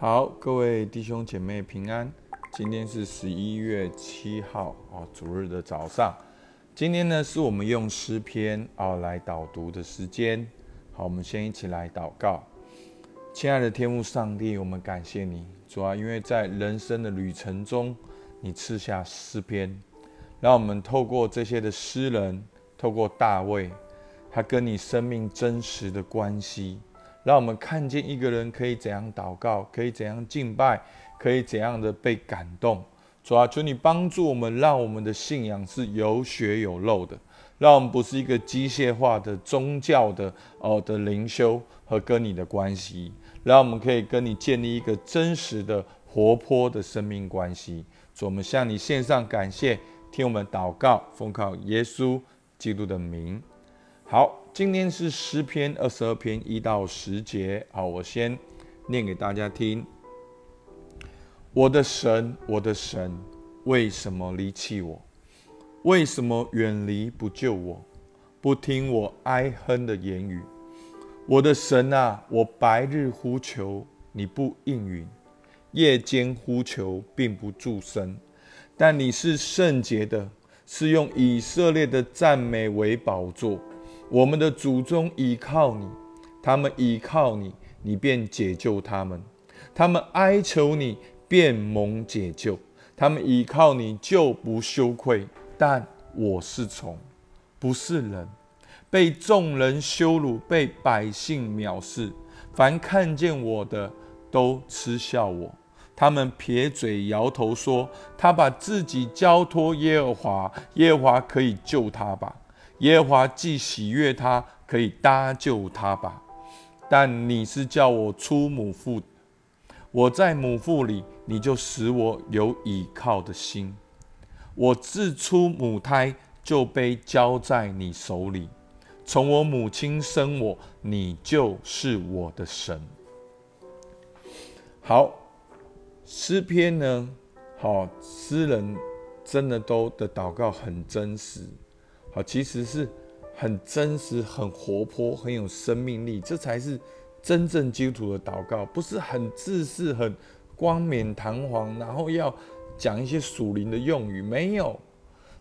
好，各位弟兄姐妹平安。今天是十一月七号啊，主日的早上。今天呢，是我们用诗篇啊来导读的时间。好，我们先一起来祷告。亲爱的天父上帝，我们感谢你，主啊，因为在人生的旅程中，你赐下诗篇，让我们透过这些的诗人，透过大卫，他跟你生命真实的关系。让我们看见一个人可以怎样祷告，可以怎样敬拜，可以怎样的被感动。主啊，求你帮助我们，让我们的信仰是有血有肉的，让我们不是一个机械化的宗教的哦的灵修和跟你的关系，让我们可以跟你建立一个真实的活泼的生命关系。主，我们向你献上感谢，听我们祷告，奉靠耶稣基督的名。好。今天是诗篇二十二篇一到十节，好，我先念给大家听。我的神，我的神，为什么离弃我？为什么远离不救我？不听我哀哼的言语？我的神啊，我白日呼求你不应允，夜间呼求并不助声。但你是圣洁的，是用以色列的赞美为宝座。我们的祖宗倚靠你，他们倚靠你，你便解救他们；他们哀求你，便蒙解救；他们倚靠你，就不羞愧。但我是虫，不是人，被众人羞辱，被百姓藐视。凡看见我的，都嗤笑我。他们撇嘴摇头说：“他把自己交托耶和华，耶和华可以救他吧。”耶和华既喜悦他，可以搭救他吧。但你是叫我出母腹，我在母腹里，你就使我有倚靠的心。我自出母胎就被交在你手里，从我母亲生我，你就是我的神。好，诗篇呢？好，诗人真的都的祷告很真实。好，其实是很真实、很活泼、很有生命力，这才是真正基督徒的祷告，不是很自私、很冠冕堂皇，然后要讲一些属灵的用语。没有，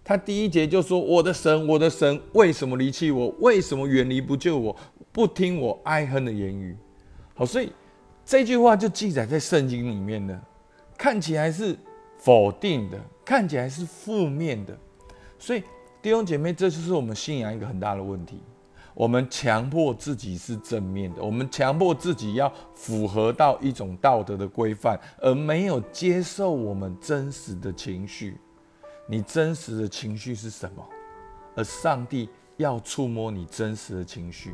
他第一节就说：“我的神，我的神，为什么离弃我？为什么远离不救我？不听我哀恨的言语。”好，所以这句话就记载在圣经里面的，看起来是否定的，看起来是负面的，所以。弟兄姐妹，这就是我们信仰一个很大的问题。我们强迫自己是正面的，我们强迫自己要符合到一种道德的规范，而没有接受我们真实的情绪。你真实的情绪是什么？而上帝要触摸你真实的情绪。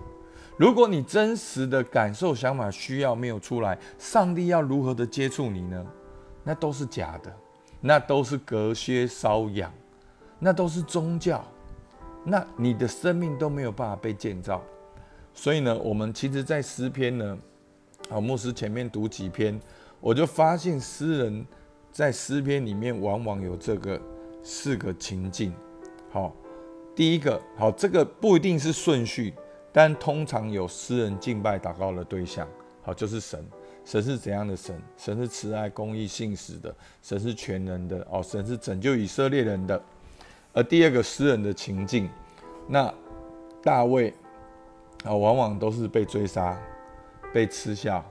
如果你真实的感受、想法、需要没有出来，上帝要如何的接触你呢？那都是假的，那都是隔靴搔痒。那都是宗教，那你的生命都没有办法被建造。所以呢，我们其实，在诗篇呢，好牧师前面读几篇，我就发现诗人在诗篇里面往往有这个四个情境。好，第一个，好，这个不一定是顺序，但通常有诗人敬拜祷告的对象，好，就是神。神是怎样的神？神是慈爱、公义、信实的。神是全能的。哦，神是拯救以色列人的。而第二个诗人的情境，那大卫啊，往往都是被追杀、被吃笑、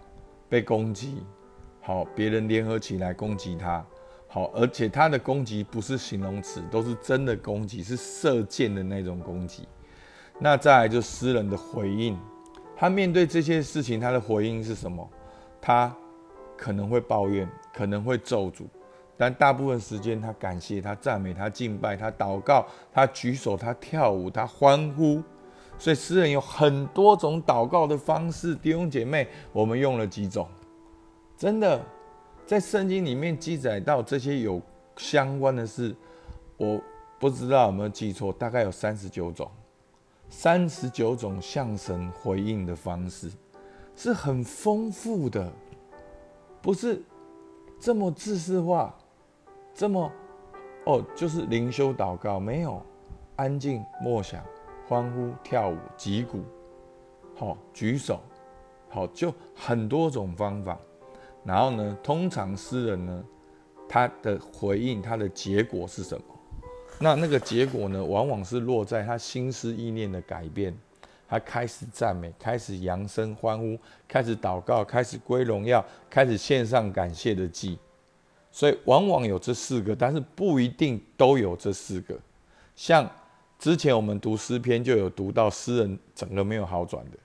被攻击。好，别人联合起来攻击他。好，而且他的攻击不是形容词，都是真的攻击，是射箭的那种攻击。那再来就诗人的回应，他面对这些事情，他的回应是什么？他可能会抱怨，可能会咒诅。但大部分时间，他感谢，他赞美，他敬拜，他祷告，他举手，他跳舞，他欢呼。所以诗人有很多种祷告的方式。弟兄姐妹，我们用了几种？真的，在圣经里面记载到这些有相关的事，我不知道有没有记错，大概有三十九种，三十九种向神回应的方式，是很丰富的，不是这么自私化。这么，哦，就是灵修祷告，没有安静默想、欢呼、跳舞、击鼓，好举手，好就很多种方法。然后呢，通常诗人呢，他的回应，他的结果是什么？那那个结果呢，往往是落在他心思意念的改变，他开始赞美，开始扬声欢呼，开始祷告，开始归荣耀，开始献上感谢的祭。所以往往有这四个，但是不一定都有这四个。像之前我们读诗篇就有读到诗人整个没有好转的，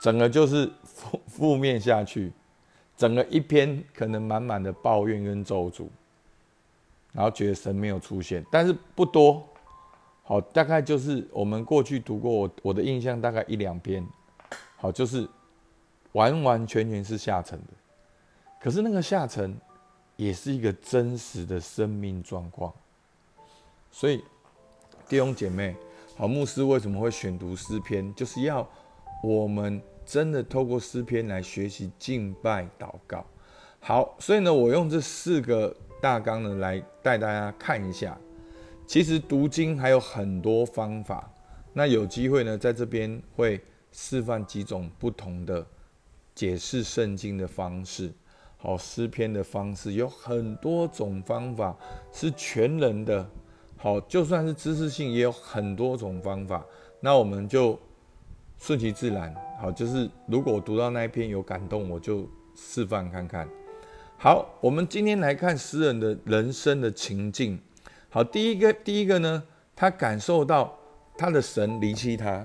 整个就是负 负面下去，整个一篇可能满满的抱怨跟咒诅。然后觉得神没有出现，但是不多，好，大概就是我们过去读过我我的印象大概一两篇，好，就是完完全全是下沉的，可是那个下沉也是一个真实的生命状况，所以弟兄姐妹，好，牧师为什么会选读诗篇，就是要我们真的透过诗篇来学习敬拜祷告，好，所以呢，我用这四个。大纲呢，来带大家看一下。其实读经还有很多方法，那有机会呢，在这边会示范几种不同的解释圣经的方式。好，诗篇的方式有很多种方法，是全人的。好，就算是知识性，也有很多种方法。那我们就顺其自然。好，就是如果我读到那一篇有感动，我就示范看看。好，我们今天来看诗人的人生的情境。好，第一个，第一个呢，他感受到他的神离弃他。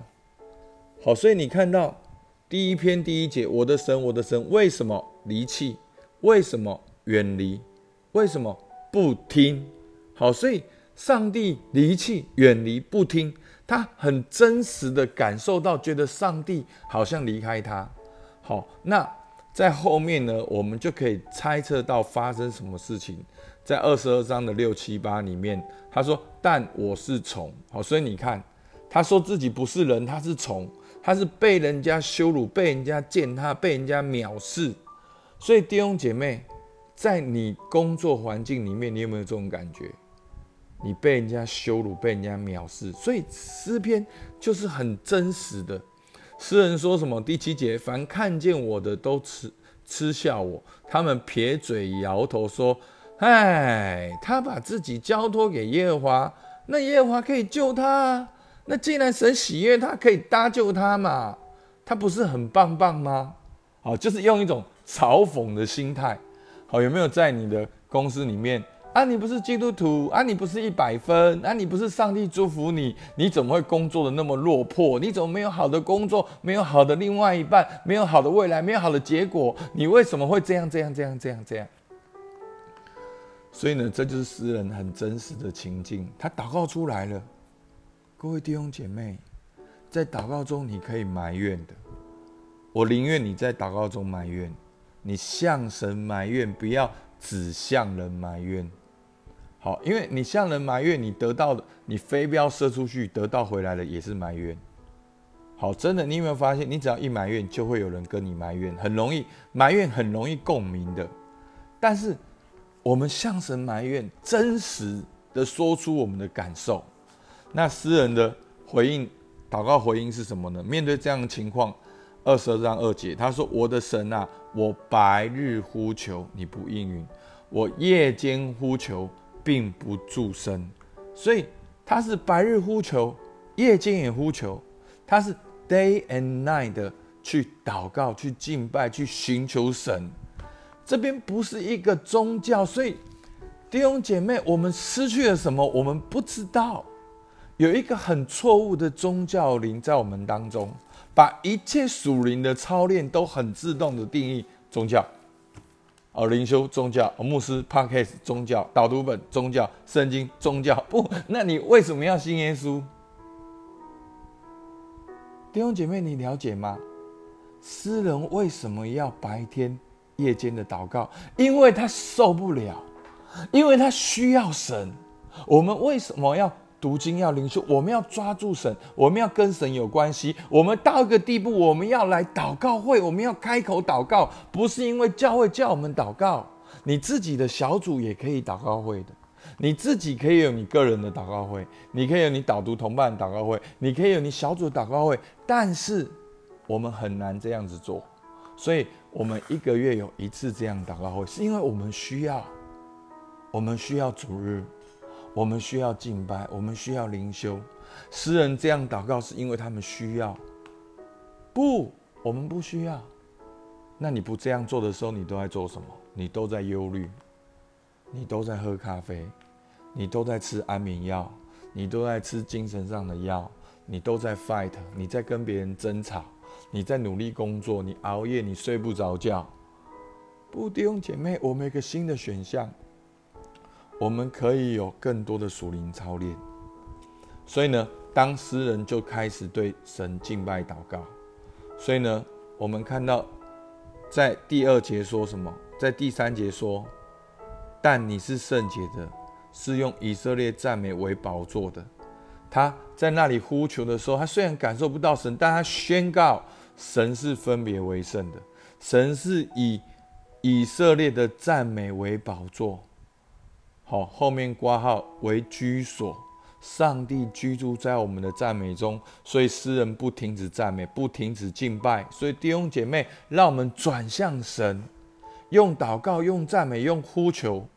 好，所以你看到第一篇第一节，我的神，我的神，为什么离弃？为什么远离？为什么不听？好，所以上帝离弃、远离、不听，他很真实的感受到，觉得上帝好像离开他。好，那。在后面呢，我们就可以猜测到发生什么事情。在二十二章的六七八里面，他说：“但我是虫。”好，所以你看，他说自己不是人，他是虫，他是被人家羞辱、被人家践踏、被人家藐视。所以弟兄姐妹，在你工作环境里面，你有没有这种感觉？你被人家羞辱、被人家藐视。所以诗篇就是很真实的。诗人说什么？第七节，凡看见我的都嗤嗤笑我，他们撇嘴摇头说：“哎，他把自己交托给耶和华，那耶和华可以救他。那既然神喜悦他，可以搭救他嘛？他不是很棒棒吗？好，就是用一种嘲讽的心态。好，有没有在你的公司里面？”啊，你不是基督徒啊，你不是一百分啊，你不是上帝祝福你，你怎么会工作的那么落魄？你怎么没有好的工作，没有好的另外一半，没有好的未来，没有好的结果？你为什么会这样这样这样这样这样？所以呢，这就是诗人很真实的情境，他祷告出来了。各位弟兄姐妹，在祷告中你可以埋怨的，我宁愿你在祷告中埋怨，你向神埋怨，不要只向人埋怨。好，因为你向人埋怨，你得到的，你飞镖射出去得到回来的也是埋怨。好，真的，你有没有发现，你只要一埋怨，就会有人跟你埋怨，很容易埋怨，很容易共鸣的。但是我们向神埋怨，真实的说出我们的感受，那诗人的回应，祷告回应是什么呢？面对这样的情况，二十二章二节，他说：“我的神啊，我白日呼求你不应允，我夜间呼求。”并不助声，所以他是白日呼求，夜间也呼求，他是 day and night 的去祷告、去敬拜、去寻求神。这边不是一个宗教，所以弟兄姐妹，我们失去了什么？我们不知道。有一个很错误的宗教灵在我们当中，把一切属灵的操练都很自动的定义宗教。哦，灵修宗教，牧师 p a r k a s 宗教，导读本宗教，圣经宗教，不，那你为什么要信耶稣？弟兄姐妹，你了解吗？诗人为什么要白天、夜间的祷告？因为他受不了，因为他需要神。我们为什么要？读经要灵修，我们要抓住神，我们要跟神有关系。我们到一个地步，我们要来祷告会，我们要开口祷告，不是因为教会叫我们祷告。你自己的小组也可以祷告会的，你自己可以有你个人的祷告会，你可以有你导读同伴祷告会，你可以有你小组祷告会。但是我们很难这样子做，所以我们一个月有一次这样祷告会，是因为我们需要，我们需要主日，我们需要敬拜，我们需要灵修。诗人这样祷告，是因为他们需要。不，我们不需要。那你不这样做的时候，你都在做什么？你都在忧虑，你都在喝咖啡，你都在吃安眠药，你都在吃精神上的药，你都在 fight，你在跟别人争吵，你在努力工作，你熬夜，你睡不着觉。不，弟兄姐妹，我们一个新的选项，我们可以有更多的属灵操练。所以呢，当诗人就开始对神敬拜祷告。所以呢，我们看到。在第二节说什么？在第三节说，但你是圣洁的，是用以色列赞美为宝座的。他在那里呼求的时候，他虽然感受不到神，但他宣告神是分别为圣的，神是以以色列的赞美为宝座。好，后面挂号为居所。上帝居住在我们的赞美中，所以诗人不停止赞美，不停止敬拜。所以弟兄姐妹，让我们转向神，用祷告，用赞美，用呼求，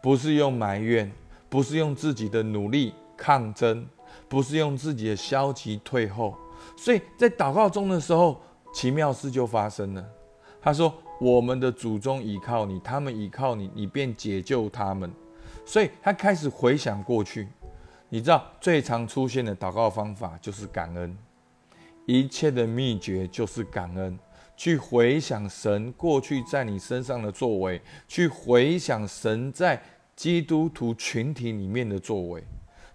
不是用埋怨，不是用自己的努力抗争，不是用自己的消极退后。所以在祷告中的时候，奇妙事就发生了。他说：“我们的祖宗倚靠你，他们倚靠你，你便解救他们。”所以他开始回想过去。你知道最常出现的祷告方法就是感恩，一切的秘诀就是感恩。去回想神过去在你身上的作为，去回想神在基督徒群体里面的作为。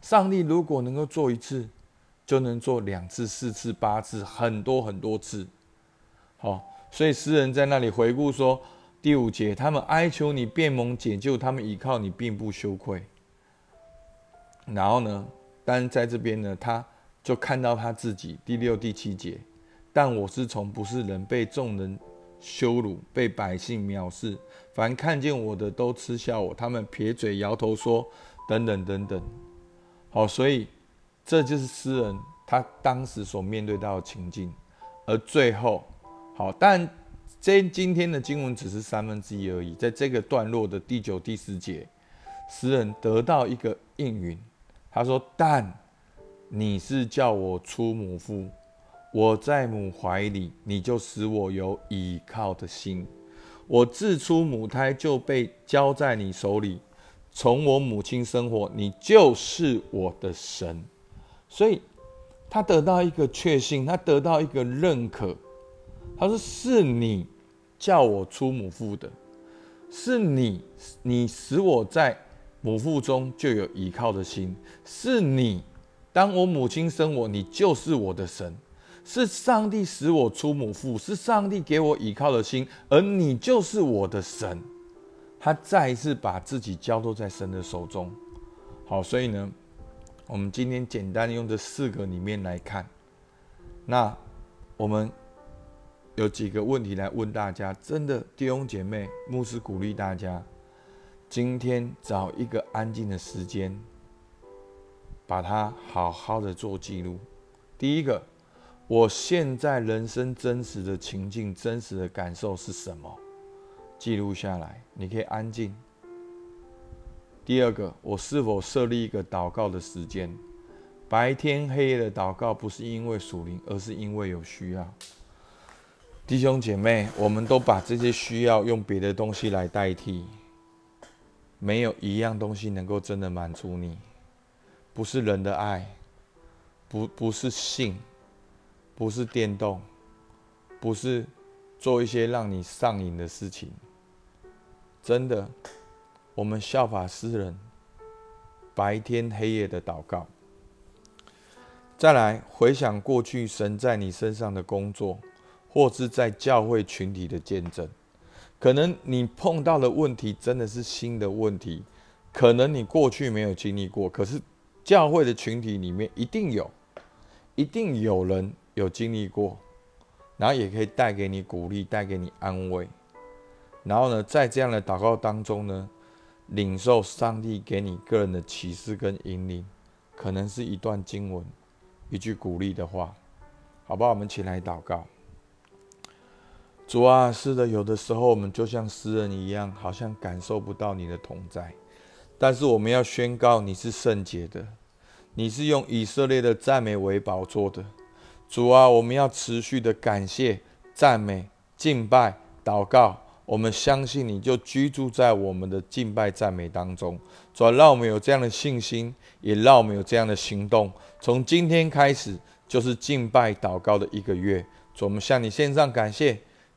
上帝如果能够做一次，就能做两次、四次、八次，很多很多次。好，所以诗人在那里回顾说：第五节，他们哀求你，变蒙解救；他们倚靠你，并不羞愧。然后呢？但在这边呢，他就看到他自己第六、第七节。但我是从不是人，被众人羞辱，被百姓藐视。凡看见我的都嗤笑我，他们撇嘴摇头说：等等等等。好，所以这就是诗人他当时所面对到的情境。而最后，好，但这今天的经文只是三分之一而已。在这个段落的第九、第十节，诗人得到一个应允。他说：“但你是叫我出母腹，我在母怀里，你就使我有倚靠的心。我自出母胎就被交在你手里，从我母亲生活，你就是我的神。所以，他得到一个确信，他得到一个认可。他说：是你叫我出母腹的，是你，你使我在。”母腹中就有依靠的心，是你。当我母亲生我，你就是我的神，是上帝使我出母腹，是上帝给我依靠的心，而你就是我的神。他再一次把自己交托在神的手中。好，所以呢，我们今天简单用这四个里面来看，那我们有几个问题来问大家。真的，弟兄姐妹，牧师鼓励大家。今天找一个安静的时间，把它好好的做记录。第一个，我现在人生真实的情境、真实的感受是什么？记录下来，你可以安静。第二个，我是否设立一个祷告的时间？白天黑夜的祷告不是因为属灵，而是因为有需要。弟兄姐妹，我们都把这些需要用别的东西来代替。没有一样东西能够真的满足你，不是人的爱，不不是性，不是电动，不是做一些让你上瘾的事情。真的，我们效法诗人，白天黑夜的祷告。再来回想过去神在你身上的工作，或是在教会群体的见证。可能你碰到的问题真的是新的问题，可能你过去没有经历过，可是教会的群体里面一定有，一定有人有经历过，然后也可以带给你鼓励，带给你安慰。然后呢，在这样的祷告当中呢，领受上帝给你个人的启示跟引领，可能是一段经文，一句鼓励的话，好不好？我们起来祷告。主啊，是的，有的时候我们就像诗人一样，好像感受不到你的同在。但是我们要宣告你是圣洁的，你是用以色列的赞美为宝座的。主啊，我们要持续的感谢、赞美、敬拜、祷告。我们相信你就居住在我们的敬拜赞美当中。主啊，让我们有这样的信心，也让我们有这样的行动。从今天开始，就是敬拜祷告的一个月。主，我们向你献上感谢。